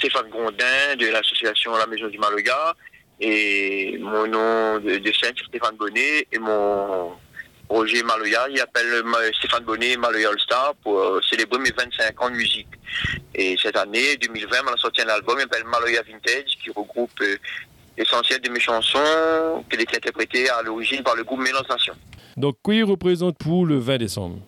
Stéphane Gondin de l'association La Maison du Maloya. Et mon nom de, de scène, Stéphane Bonnet. Et mon Roger Maloya, il appelle Stéphane Bonnet Maloya All Star pour euh, célébrer mes 25 ans de musique. Et cette année, 2020, on a sorti un album qui s'appelle Maloya Vintage qui regroupe euh, l'essentiel de mes chansons qui étaient interprétées à l'origine par le groupe Mélange Nation. Donc, qui représente pour le 20 décembre?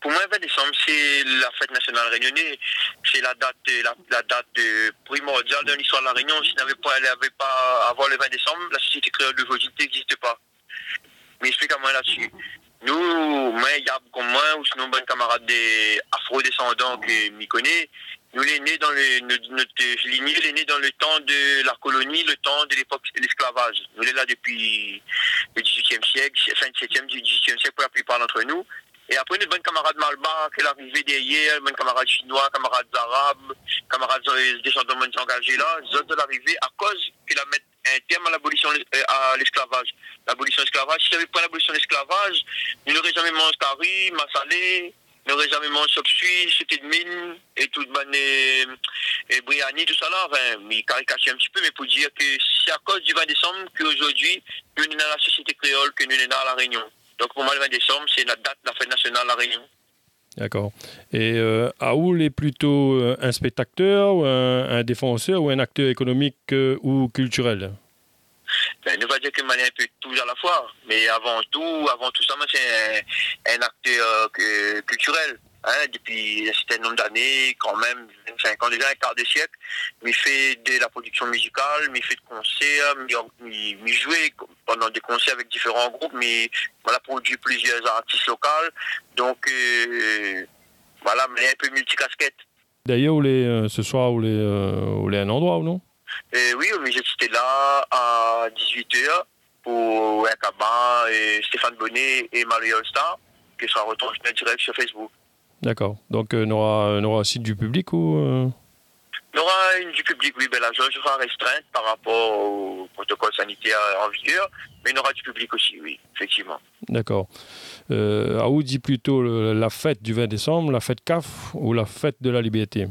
Pour moi, le 20 décembre, c'est la fête nationale réunionnaise. C'est la date, euh, la, euh, primordiale de l'histoire de la Réunion. Si n'avait pas, elle avait pas avant le 20 décembre, la société créole d'aujourd'hui n'existe pas. Mais explique-moi là-dessus. Nous, moi, Yab comme moi, ou sinon bon camarade des afro-descendants que m'y connaît, nous, les nés dans le, notre, lignée, les nés dans le temps de la colonie, le temps de l'époque de l'esclavage. Nous, les là depuis le 18e siècle, fin du 17e, du 18e siècle pour la plupart d'entre nous. Et après, notre bonne camarade Malba, qui est arrivé derrière, bonne camarade chinois, camarades arabes, camarades euh, descendants de engagés là, ils ont l'arrivée à cause qu'il a mis un terme à l'abolition euh, à l'esclavage. L'abolition de l'esclavage, si j'avais pas l'abolition de l'esclavage, nous n'aurions jamais mangé curry, massalé, nous n'aurions jamais mangé sopsui, c'était de mine, et tout de bonne, et, briani, tout ça là, enfin, il caricature un petit peu, mais pour dire que c'est à cause du 20 décembre qu'aujourd'hui, nous sommes dans la société créole, que nous sommes dans la Réunion. Donc pour moi, le 20 décembre, c'est la date de la fête nationale de la Réunion. D'accord. Et euh, Aoul est plutôt euh, un spectateur, ou un, un défenseur, ou un acteur économique euh, ou culturel? Ben, ne va dire que Mali est un peu tout à la fois, mais avant tout, avant tout ça, moi, c'est un, un acteur euh, culturel. Hein, depuis un certain nombre d'années, quand même, 25 ans déjà, un quart de siècle, mais fait de la production musicale, mais fait de concerts, mais jouait pendant des concerts avec différents groupes, mais voilà, produit plusieurs artistes locaux. Donc, euh, voilà, mais un peu multicasquette. D'ailleurs, euh, ce soir, vous voulez, euh, voulez un endroit ou non? Et oui, mais j'étais là à 18h pour cabas et Stéphane Bonnet et Marie All-Star qui sera retransmis en direct sur Facebook. D'accord. Donc, euh, on aura, on aura aussi du public ou euh, Il y aura une du public, oui, ben la jauge sera restreinte par rapport au protocole sanitaire en vigueur, mais il y aura du public aussi, oui, effectivement. D'accord. Euh, Aoul dit plutôt le- la fête du 20 décembre, la fête CAF ou la fête de la liberté?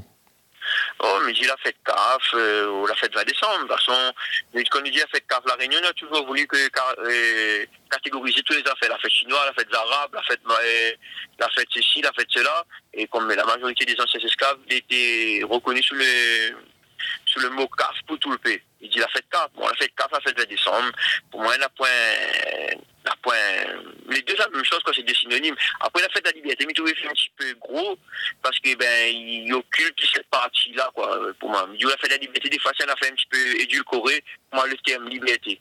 Oh, mais j'ai la fête CAF euh, ou la fête 20 décembre. De toute façon, quand on dit la fête CAF, la Réunion a toujours voulu que, euh, catégoriser tous les affaires. La fête chinoise, la fête arabe, la fête, euh, la fête ceci, la fête cela. Et comme la majorité des anciens esclaves étaient reconnus sous le, sous le mot CAF pour tout le pays. Il dit la fête CAF. Bon, la fête CAF, la fête 20 décembre. Pour moi, la point, la point, les deux, la même chose quand c'est des synonymes. Après, la fête de la liberté, mais trouvé un petit peu gros parce que ben occulte cette partie là quoi pour moi il a fait la liberté des fois ça a fait un petit peu édulcoré pour moi le terme liberté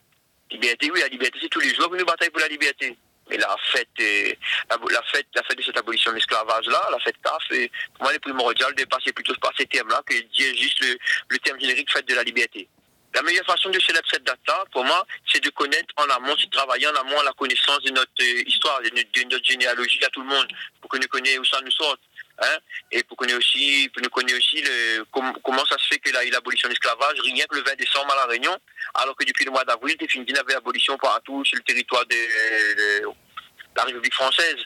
liberté oui la liberté c'est tous les jours que nous bataillons pour la liberté mais la fête la, fête la fête de cette abolition de l'esclavage là la fête CAF pour moi il est primordial de passer plutôt par ces termes là que dire juste le, le terme générique fête de la liberté la meilleure façon de célébrer cette date-là, pour moi, c'est de connaître en amont, c'est de travailler en amont la connaissance de notre euh, histoire, de notre, généalogie à tout le monde, pour que nous connaissions où ça nous sort. Hein? Et pour ait aussi, pour nous connaître aussi le, com- comment ça se fait eu l'abolition de l'esclavage, rien que le 20 décembre à La Réunion, alors que depuis le mois d'avril, Définitive avait l'abolition partout sur le territoire de, la République française.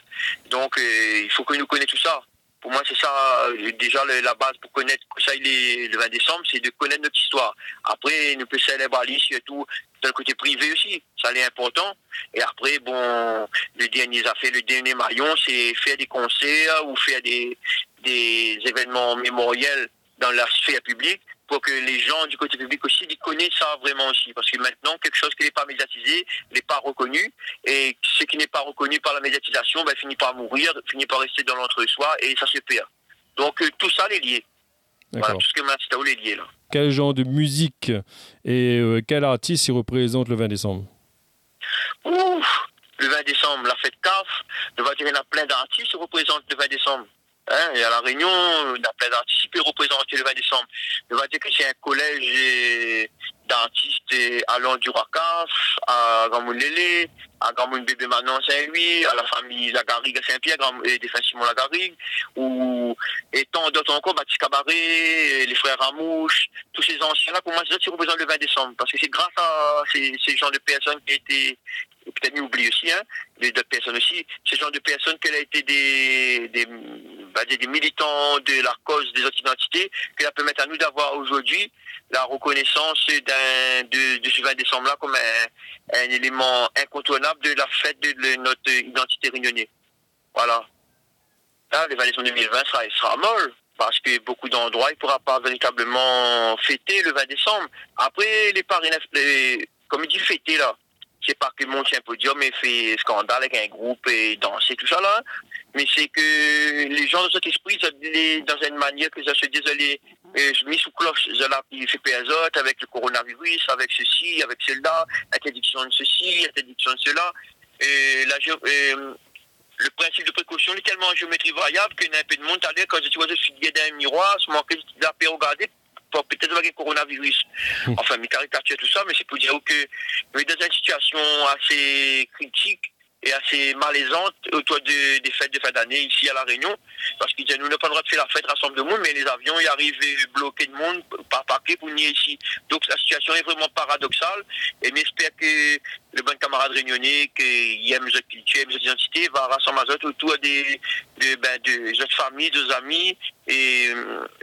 Donc, euh, il faut que nous connaissions tout ça. Pour moi, c'est ça, euh, déjà la base pour connaître ça il est le 20 décembre, c'est de connaître notre histoire. Après, nous peut célébrer surtout le côté privé aussi, ça c'est important. Et après, bon, le dernier affaire, le dernier maillon, c'est faire des concerts ou faire des, des événements mémoriels dans la sphère publique pour que les gens du côté public aussi ils connaissent ça vraiment aussi. Parce que maintenant, quelque chose qui n'est pas médiatisé n'est pas reconnu. Et ce qui n'est pas reconnu par la médiatisation ben, finit par mourir, finit par rester dans l'entre-soi et ça se perd. Donc euh, tout ça, les lié. Voilà, tout ce que Matstao est lié là. Quel genre de musique et euh, quel artiste y représente le 20 décembre? Ouf, le 20 décembre, la fête CAF, va dire qu'il y en a plein d'artistes qui représentent le 20 décembre. Hein, et à La Réunion, il y a plein d'artistes qui peuvent représenter le 20 décembre. Va dire que c'est un collège d'artistes allant du Racaf, à Gamoulélé, à Gamoun Bébé Manon Saint-Louis, à la famille Lagarigue à Saint-Pierre, et des frères Simon Lagarigue, ou, et tant d'autres encore, Baptiste Cabaret, les frères Ramouche, tous ces anciens-là, pour moi, c'est ça qui représentent le 20 décembre. Parce que c'est grâce à ces, ces gens de personnes qui étaient peut-être oublie aussi, hein, d'autres personnes aussi, ce genre de personnes qu'elle a été des, militants de la cause des autres identités, qui permettre à nous d'avoir aujourd'hui la reconnaissance de, ce 20 décembre-là comme un, élément incontournable de la fête de, notre identité réunionnais. Voilà. Là, le 20 décembre 2020 sera, sera molle parce que beaucoup d'endroits, il ne pourra pas véritablement fêter le 20 décembre. Après, les parrainages, comme il dit fêter là, c'est pas que monte un podium et fait scandale avec un groupe et danser, tout ça là. Mais c'est que les gens dans cet esprit, dans une manière que ça se désolé, euh, mis sous cloche, là, il fait autres avec le coronavirus, avec ceci, avec cela, interdiction de ceci, interdiction de cela. Et euh, le principe de précaution est tellement en géométrie variable qu'il y a un peu de monde à quand je je suis dans un miroir, je manque de la peut-être avec le coronavirus. Hum. Enfin, mes caricatures, tout ça, mais c'est pour dire que mais dans une situation assez critique, et assez malaisante autour de, des fêtes de fin d'année ici à La Réunion. Parce qu'ils disent, nous n'avons pas le droit de faire la fête, rassemble de monde, mais les avions, ils arrivent bloqués de monde, par paquet pour venir ici. Donc la situation est vraiment paradoxale. Et j'espère que le bon camarade réunionnais qui aime notre culture, notre identité, va rassembler autour des, de, ben, de, notre famille, des amis, et,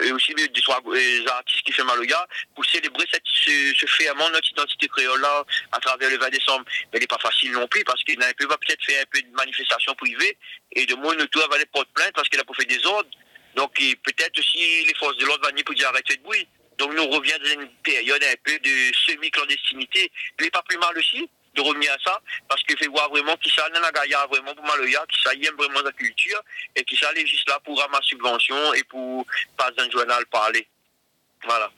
et aussi des, des, artistes qui font Maloya, pour célébrer cette, ce, ce fait notre identité créole là, à travers le 20 décembre. Mais il n'est pas facile non plus, parce qu'il pas peut-être fait un peu de manifestation privée, et de moins, tout va aller porte plainte parce qu'il a pas fait des ordres. Donc, peut-être aussi les forces de l'ordre vont venir pour dire arrêtez de bruit. Donc, nous revient dans une période un peu de semi-clandestinité. Il n'est pas plus mal aussi de revenir à ça, parce qu'il fait voir vraiment qui ça n'a vraiment pour Maloya, qui ça aime vraiment la culture, et qui ça juste là pour ramasser subvention et pour pas un journal parler. Voilà.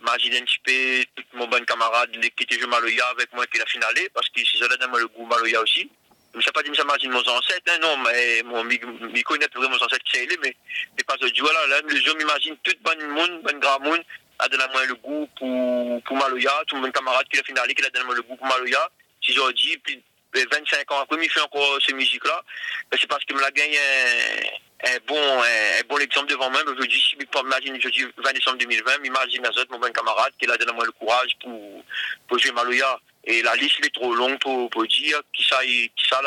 Imagine un petit peu tout mon bon camarade qui était joué Maloya avec moi qui l'a finalé, parce que c'est ça dans le goût Maloya aussi. Je ne sais pas dire ça imagine mon ancêtre, hein, non, mais mon, je connais vraiment mon ancêtre qui c'est mais, mais pas de voilà, là, je m'imagine tout bon monde, bon grand monde, a donné moi le goût pour, pour Maloya, tout mon camarade qui l'a finalé, qui a donné moi le goût pour Maloya. Si j'ai dit, puis 25 ans après, il fait encore ces musiques-là, ben, c'est parce qu'il me l'a gagné un, bon, un, bon exemple devant moi. Aujourd'hui, si je dis 20 décembre 2020, m'imagine un autre, mon bon camarade, qui a donné moi le courage pour, pour jouer Maloya. Et la liste est trop longue pour, pour dire qui ça, qui ça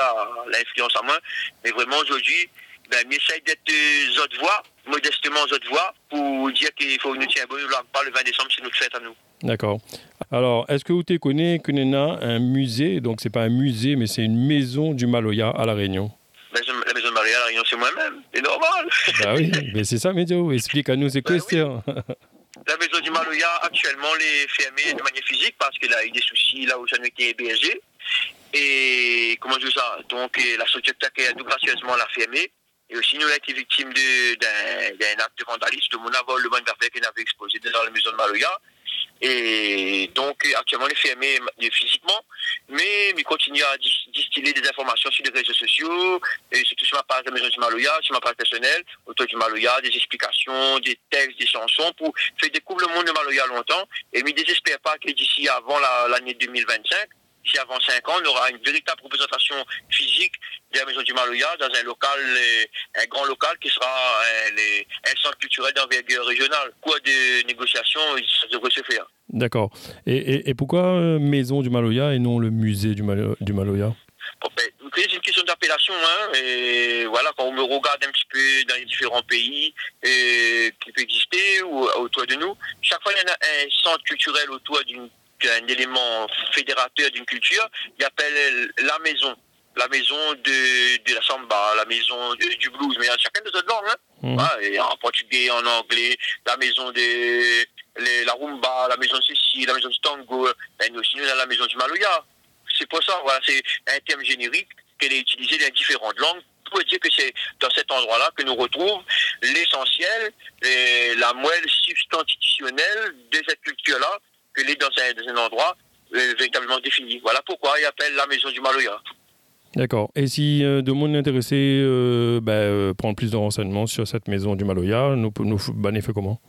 l'influence à moi. Mais vraiment, aujourd'hui, ben, j'essaie d'être euh, autres voix, modestement autres voix, pour dire qu'il faut nous tenir bon, pas le 20 décembre, c'est notre fête à nous. D'accord. Alors, est-ce que vous te connaissez qu'on a un musée, donc c'est pas un musée, mais c'est une maison du Maloya à La Réunion La maison du Maloya à La Réunion, c'est moi-même, c'est normal. Bah oui, mais c'est ça, Médio, explique à nous, c'est quoi bah, La maison du Maloya, actuellement, elle est fermée de manière physique parce qu'elle a eu des soucis là où ça été hébergé. Et comment je dis ça? Donc, la société a tout gracieusement l'a fermée. Et aussi, nous avons été victimes d'un acte de vandalisme. Tout le monde a volé le bon d'affaires qu'on avait exposé dans la maison de Maloya. Et donc, actuellement, il est fermé physiquement, mais il continue à distiller des informations sur les réseaux sociaux, et surtout sur ma page de la Maison du Maloya, sur ma page personnelle, autour du Maloya, des explications, des textes, des chansons, pour faire découvrir le monde de Maloya longtemps. Et je ne désespère pas que d'ici avant l'année 2025, si avant 5 ans, on aura une véritable représentation physique de la Maison du Maloya dans un local, euh, un grand local qui sera euh, un, centre culturel d'envergure régionale. Quoi de négociations, ça devrait se faire. D'accord. Et, et, pourquoi euh, Maison du Maloya et non le musée du, du Maloya ben, c'est une question d'appellation. Hein, et voilà, quand on me regarde un petit peu dans les différents pays qui peuvent exister ou autour de nous, chaque fois il y a un centre culturel autour d'une un élément fédérateur d'une culture, il appelle la maison. La maison de, de la samba, la maison du blues, mais il y a chacun de autres langues. Hein. Mmh. en portugais, en anglais, la maison de la rumba, la maison de ceci, la maison du tango, ben, aussi nous, la maison du maloya. C'est pour ça, voilà, c'est un terme générique qu'elle est utilisé dans différentes langues pour dire que c'est dans cet endroit-là que nous retrouvons l'essentiel, la moelle substitutionnelle de cette culture-là qu'elle est dans un, endroit euh, véritablement défini. Voilà pourquoi il appelle la maison du Maloya. D'accord. Et si euh, de monde intéressé euh, ben, euh, plus de renseignements sur cette maison du Maloya, nous, nous fait comment?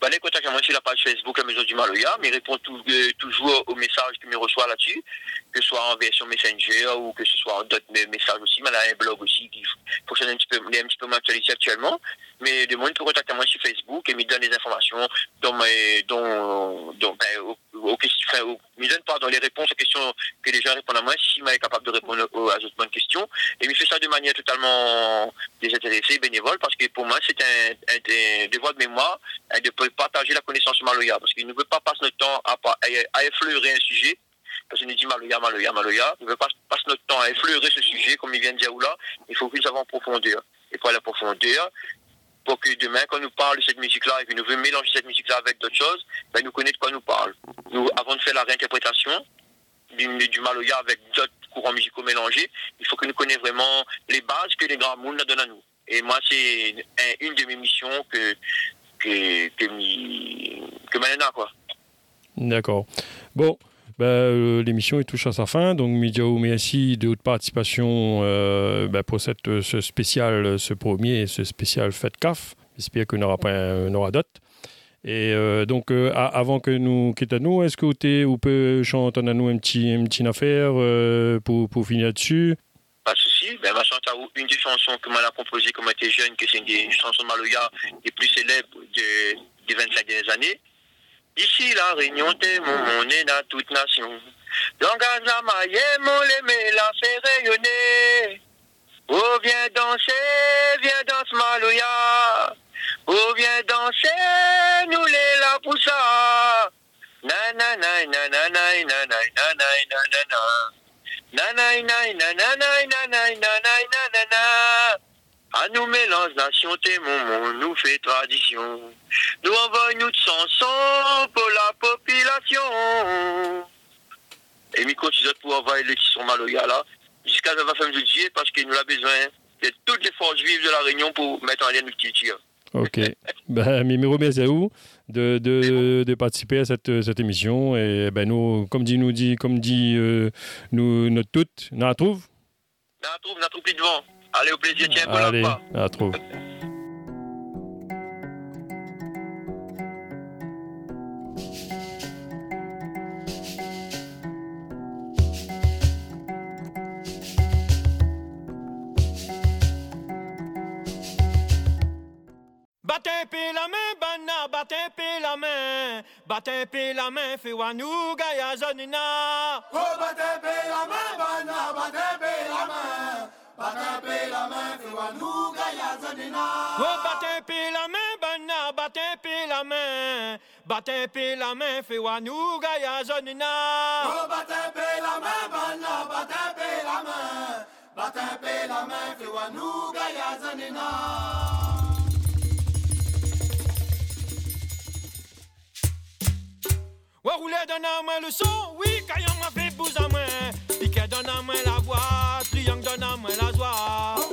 Ben, contactez-moi sur la page Facebook La Maison du Maloya, mais répond tout, toujours aux messages que me reçoit là-dessus. que ce soit en version Messenger ou que ce soit en d'autres messages aussi. Mais elle a un blog aussi qui fonctionne un petit peu, un petit peu moins actualisé actuellement. Mais de monde peut contacter moi sur Facebook et me donne des informations dont, dont ben, aux, aux, questions, me donne les réponses aux questions que les gens répondent à moi, si est capable de répondre aux, à d'autres questions. Et il fait ça de manière totalement désintéressée, bénévole, parce que pour moi, c'est un, un, un, devoir de mémoire de partager la connaissance Maloya, parce qu'il ne veut pas passer notre temps à, effleurer un sujet parce qu'on nous dit Maloya, Maloya, Maloya. On ne veut pas passer notre temps à effleurer ce sujet, comme il vient de dire là. Il faut nous avons en profondeur. Et pour aller en profondeur, pour que demain, quand nous parle de cette musique-là et que nous voulons mélanger cette musique-là avec d'autres choses, ben, nous connaissons de quoi nous parle. Nous, avant de faire la réinterprétation du, du Maloya avec d'autres courants musicaux mélangés, il faut que nous connaissions vraiment les bases que les grands mondes donnent à nous. Et moi, c'est une de mes missions que, que, que, que quoi. D'accord. Bon, bah, euh, l'émission touche à sa fin. Donc, Midiao, merci de votre participation euh, bah, pour cette, ce spécial, ce premier, ce spécial Fête CAF. J'espère qu'on aura, aura d'autres. Et euh, donc, euh, avant que nous quittions nous, est-ce que vous, vous pouvez chanter à nous une petite, une petite affaire euh, pour, pour finir dessus Pas de souci. Ben, ma chanter une des chansons que moi a composée quand j'étais jeune, que c'est une de Maloya les plus célèbres de, des 25 dernières années. Ici, la réunion des on est dans toute nation. Langage la maille, mon l'aimé la fait rayonner. Oh, viens danser, viens danser Maloya. Oh, viens danser, nous les la poussa. Nanana, nanana, nanana, nanana. Nanana, nanana, nanana, nanana. À nous mélange nation, t'es mon nous fait tradition. Nous envoyons de chansons pour la population. Et Miko, si pour envoyer les qui sont maloya là, jusqu'à la fin du parce qu'il nous a besoin de toutes les forces vives de la Réunion pour mettre en lien le petit tir. Ok. ben, à vous de, de, de, participer à cette, cette émission. Et ben, nous, comme dit, nous dit, comme dit euh, nous, notre toute, nous la trouve Nous la trouve, nous la trouve plus devant. Allez, au plaisir, tiens, Allez, la trouve. Battez la main, bana, battez la main, battez la main, fais wanou gaya zonina. Oh, battez la main, bana, battez la main. Battez la main, fais wanou gaya zonina. Oh, battez la main, bana, battez la main, battez la main, fais wanou gaya zonina. Oh, battez la main, bana, battez la main, battez la main, fais wanou gaya zonina. Rouler donne à main le son, oui, Caillon m'a fait bouse à main. Piquet donne à main la voix, triangle donne à main la joie.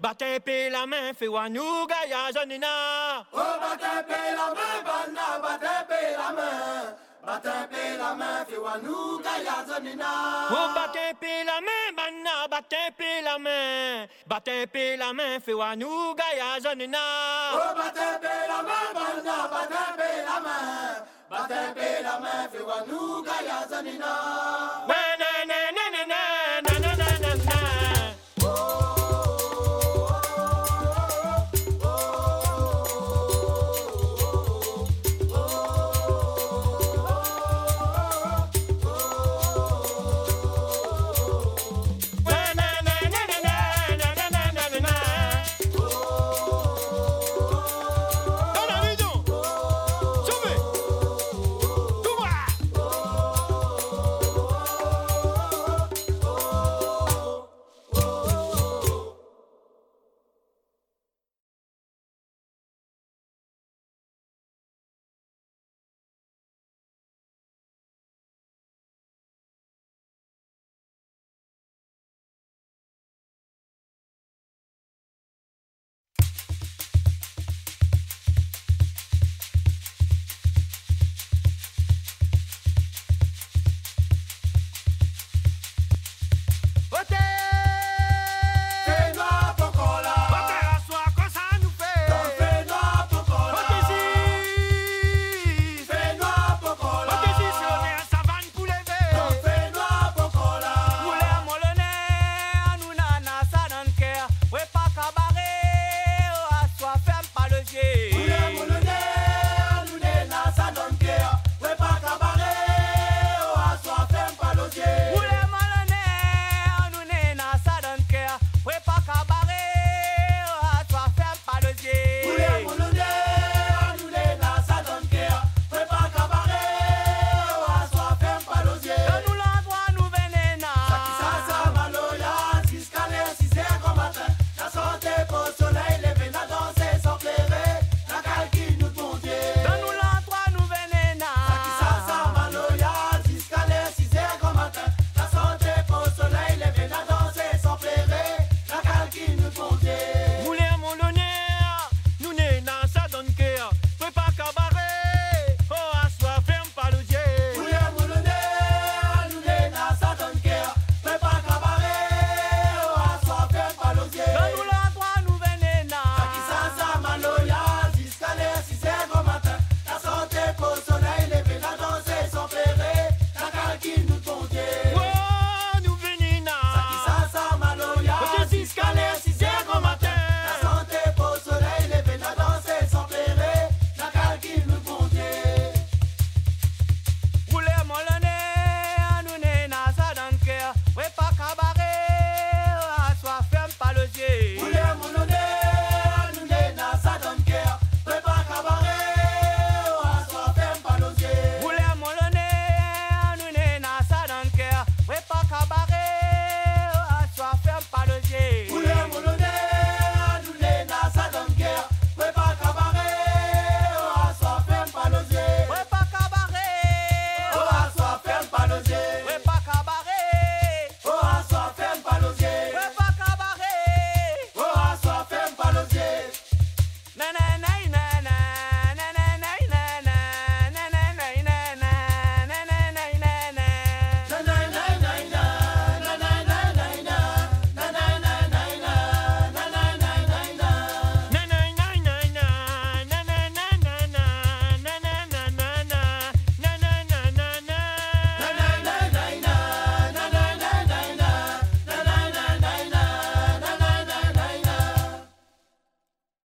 Main. Bat un peu la main, fais wanou, gaya, zonina. Oh, batepe la main, banna, batepe la main. Batepe la main, fais wanou, gaya, zonina. Oh, bat un peu la main, banna, bat un peu la main. Bat un peu la main, fais wanou, gaya, zonina. Oh, batepe la main, banna, batepe la main. Batepe la main, fais wanou, gaya, zonina. Na na na na na na na na na na.